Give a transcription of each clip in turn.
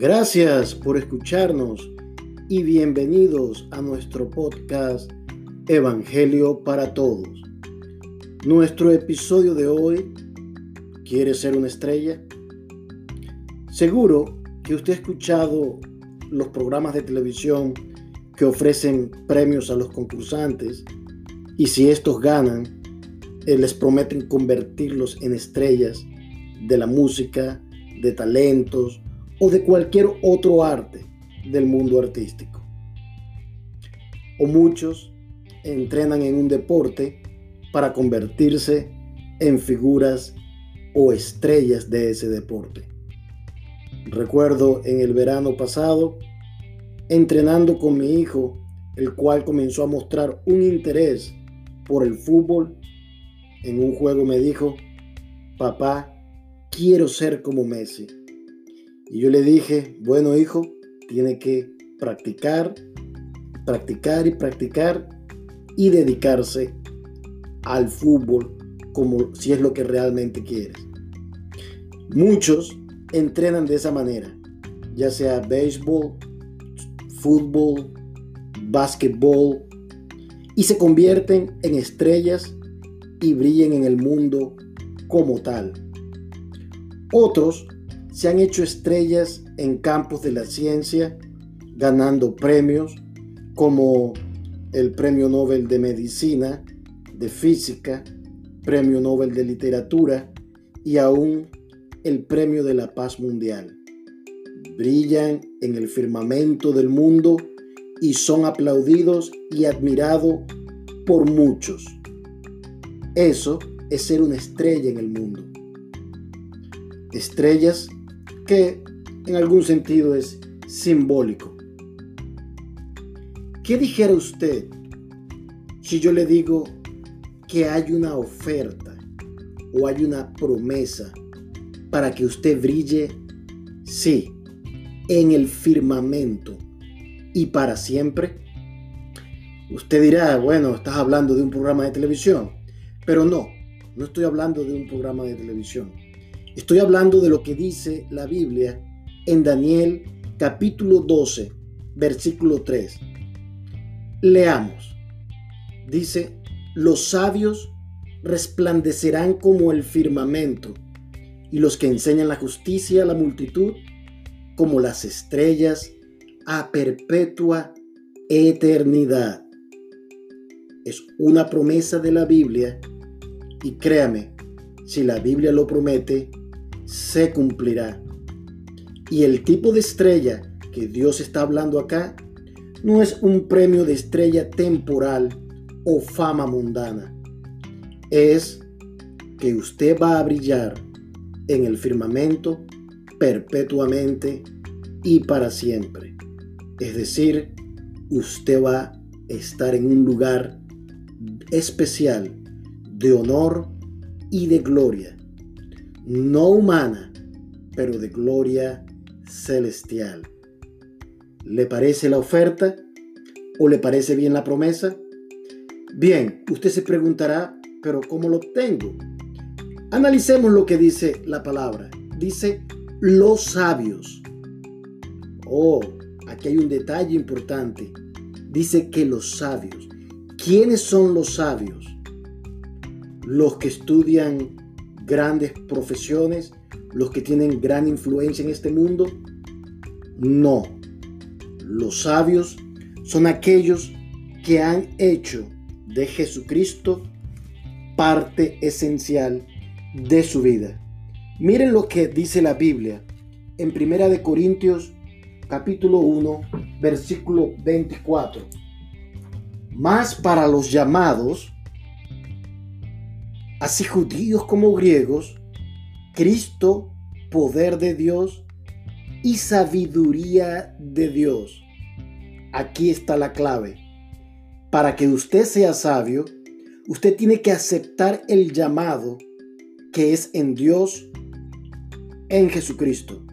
Gracias por escucharnos y bienvenidos a nuestro podcast Evangelio para Todos. Nuestro episodio de hoy, ¿quiere ser una estrella? Seguro que usted ha escuchado los programas de televisión que ofrecen premios a los concursantes y si estos ganan, eh, les prometen convertirlos en estrellas de la música, de talentos o de cualquier otro arte del mundo artístico. O muchos entrenan en un deporte para convertirse en figuras o estrellas de ese deporte. Recuerdo en el verano pasado entrenando con mi hijo, el cual comenzó a mostrar un interés por el fútbol. En un juego me dijo, papá, quiero ser como Messi. Y yo le dije, bueno hijo, tiene que practicar, practicar y practicar y dedicarse al fútbol como si es lo que realmente quieres. Muchos entrenan de esa manera, ya sea béisbol, fútbol, básquetbol, y se convierten en estrellas y brillen en el mundo como tal. Otros se han hecho estrellas en campos de la ciencia, ganando premios como el Premio Nobel de Medicina, de Física, Premio Nobel de Literatura y aún el Premio de la Paz Mundial. Brillan en el firmamento del mundo y son aplaudidos y admirados por muchos. Eso es ser una estrella en el mundo. Estrellas que en algún sentido es simbólico. ¿Qué dijera usted si yo le digo que hay una oferta o hay una promesa para que usted brille? Sí, en el firmamento y para siempre. Usted dirá, bueno, estás hablando de un programa de televisión, pero no, no estoy hablando de un programa de televisión. Estoy hablando de lo que dice la Biblia en Daniel capítulo 12, versículo 3. Leamos. Dice, los sabios resplandecerán como el firmamento, y los que enseñan la justicia a la multitud como las estrellas a perpetua eternidad. Es una promesa de la Biblia y créame, si la Biblia lo promete, se cumplirá. Y el tipo de estrella que Dios está hablando acá no es un premio de estrella temporal o fama mundana. Es que usted va a brillar en el firmamento perpetuamente y para siempre. Es decir, usted va a estar en un lugar especial de honor y de gloria, no humana, pero de gloria celestial. ¿Le parece la oferta o le parece bien la promesa? Bien, usted se preguntará, pero ¿cómo lo obtengo? Analicemos lo que dice la palabra. Dice, los sabios. Oh, aquí hay un detalle importante. Dice que los sabios. ¿Quiénes son los sabios? Los que estudian grandes profesiones, los que tienen gran influencia en este mundo. No. Los sabios son aquellos que han hecho de Jesucristo parte esencial de su vida. Miren lo que dice la Biblia en Primera de Corintios capítulo 1, versículo 24. Más para los llamados, así judíos como griegos, Cristo, poder de Dios y sabiduría de Dios. Aquí está la clave. Para que usted sea sabio, usted tiene que aceptar el llamado que es en Dios en Jesucristo.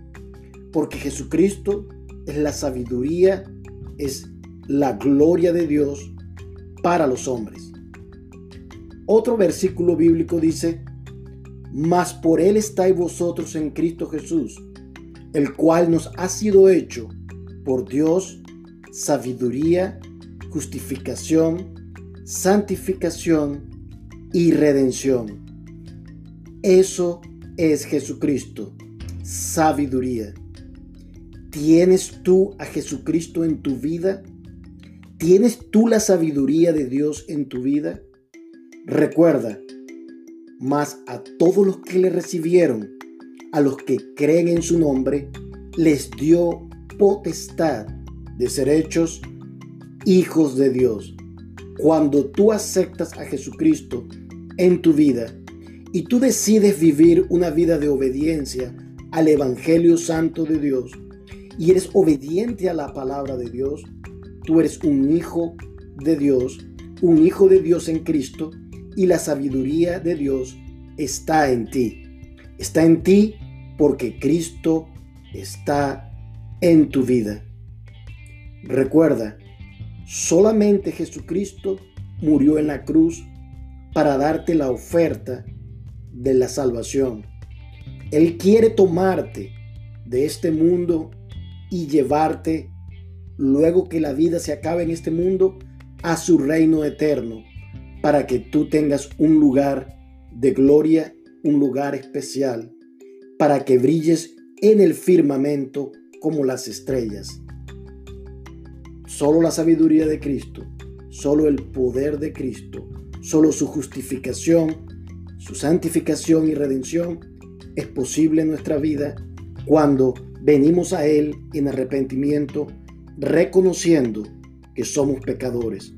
Porque Jesucristo es la sabiduría, es la gloria de Dios para los hombres. Otro versículo bíblico dice, mas por él estáis vosotros en Cristo Jesús, el cual nos ha sido hecho por Dios sabiduría, justificación, santificación y redención. Eso es Jesucristo, sabiduría. ¿Tienes tú a Jesucristo en tu vida? ¿Tienes tú la sabiduría de Dios en tu vida? Recuerda, más a todos los que le recibieron, a los que creen en su nombre, les dio potestad de ser hechos hijos de Dios. Cuando tú aceptas a Jesucristo en tu vida y tú decides vivir una vida de obediencia al Evangelio Santo de Dios y eres obediente a la palabra de Dios, tú eres un hijo de Dios, un hijo de Dios en Cristo y la sabiduría de Dios está en ti. Está en ti porque Cristo está en tu vida. Recuerda, solamente Jesucristo murió en la cruz para darte la oferta de la salvación. Él quiere tomarte de este mundo y llevarte, luego que la vida se acabe en este mundo, a su reino eterno, para que tú tengas un lugar de gloria, un lugar especial, para que brilles en el firmamento como las estrellas. Solo la sabiduría de Cristo, solo el poder de Cristo, solo su justificación, su santificación y redención es posible en nuestra vida cuando venimos a Él en arrepentimiento, reconociendo que somos pecadores.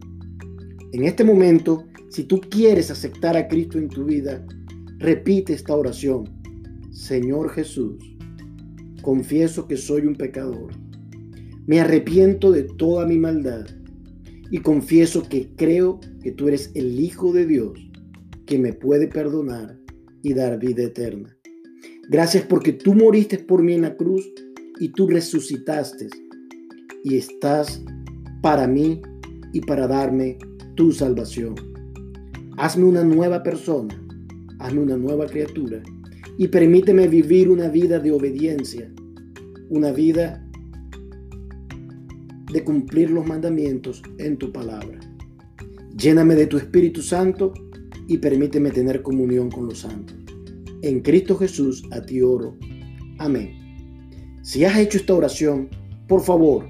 En este momento, si tú quieres aceptar a Cristo en tu vida, repite esta oración. Señor Jesús, confieso que soy un pecador me arrepiento de toda mi maldad y confieso que creo que tú eres el Hijo de Dios que me puede perdonar y dar vida eterna. Gracias porque tú moriste por mí en la cruz y tú resucitaste y estás para mí y para darme tu salvación. Hazme una nueva persona, hazme una nueva criatura y permíteme vivir una vida de obediencia, una vida de cumplir los mandamientos en tu palabra. Lléname de tu Espíritu Santo y permíteme tener comunión con los santos. En Cristo Jesús a ti oro. Amén. Si has hecho esta oración, por favor,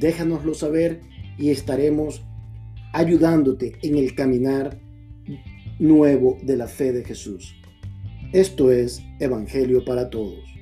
déjanoslo saber y estaremos ayudándote en el caminar nuevo de la fe de Jesús. Esto es Evangelio para Todos.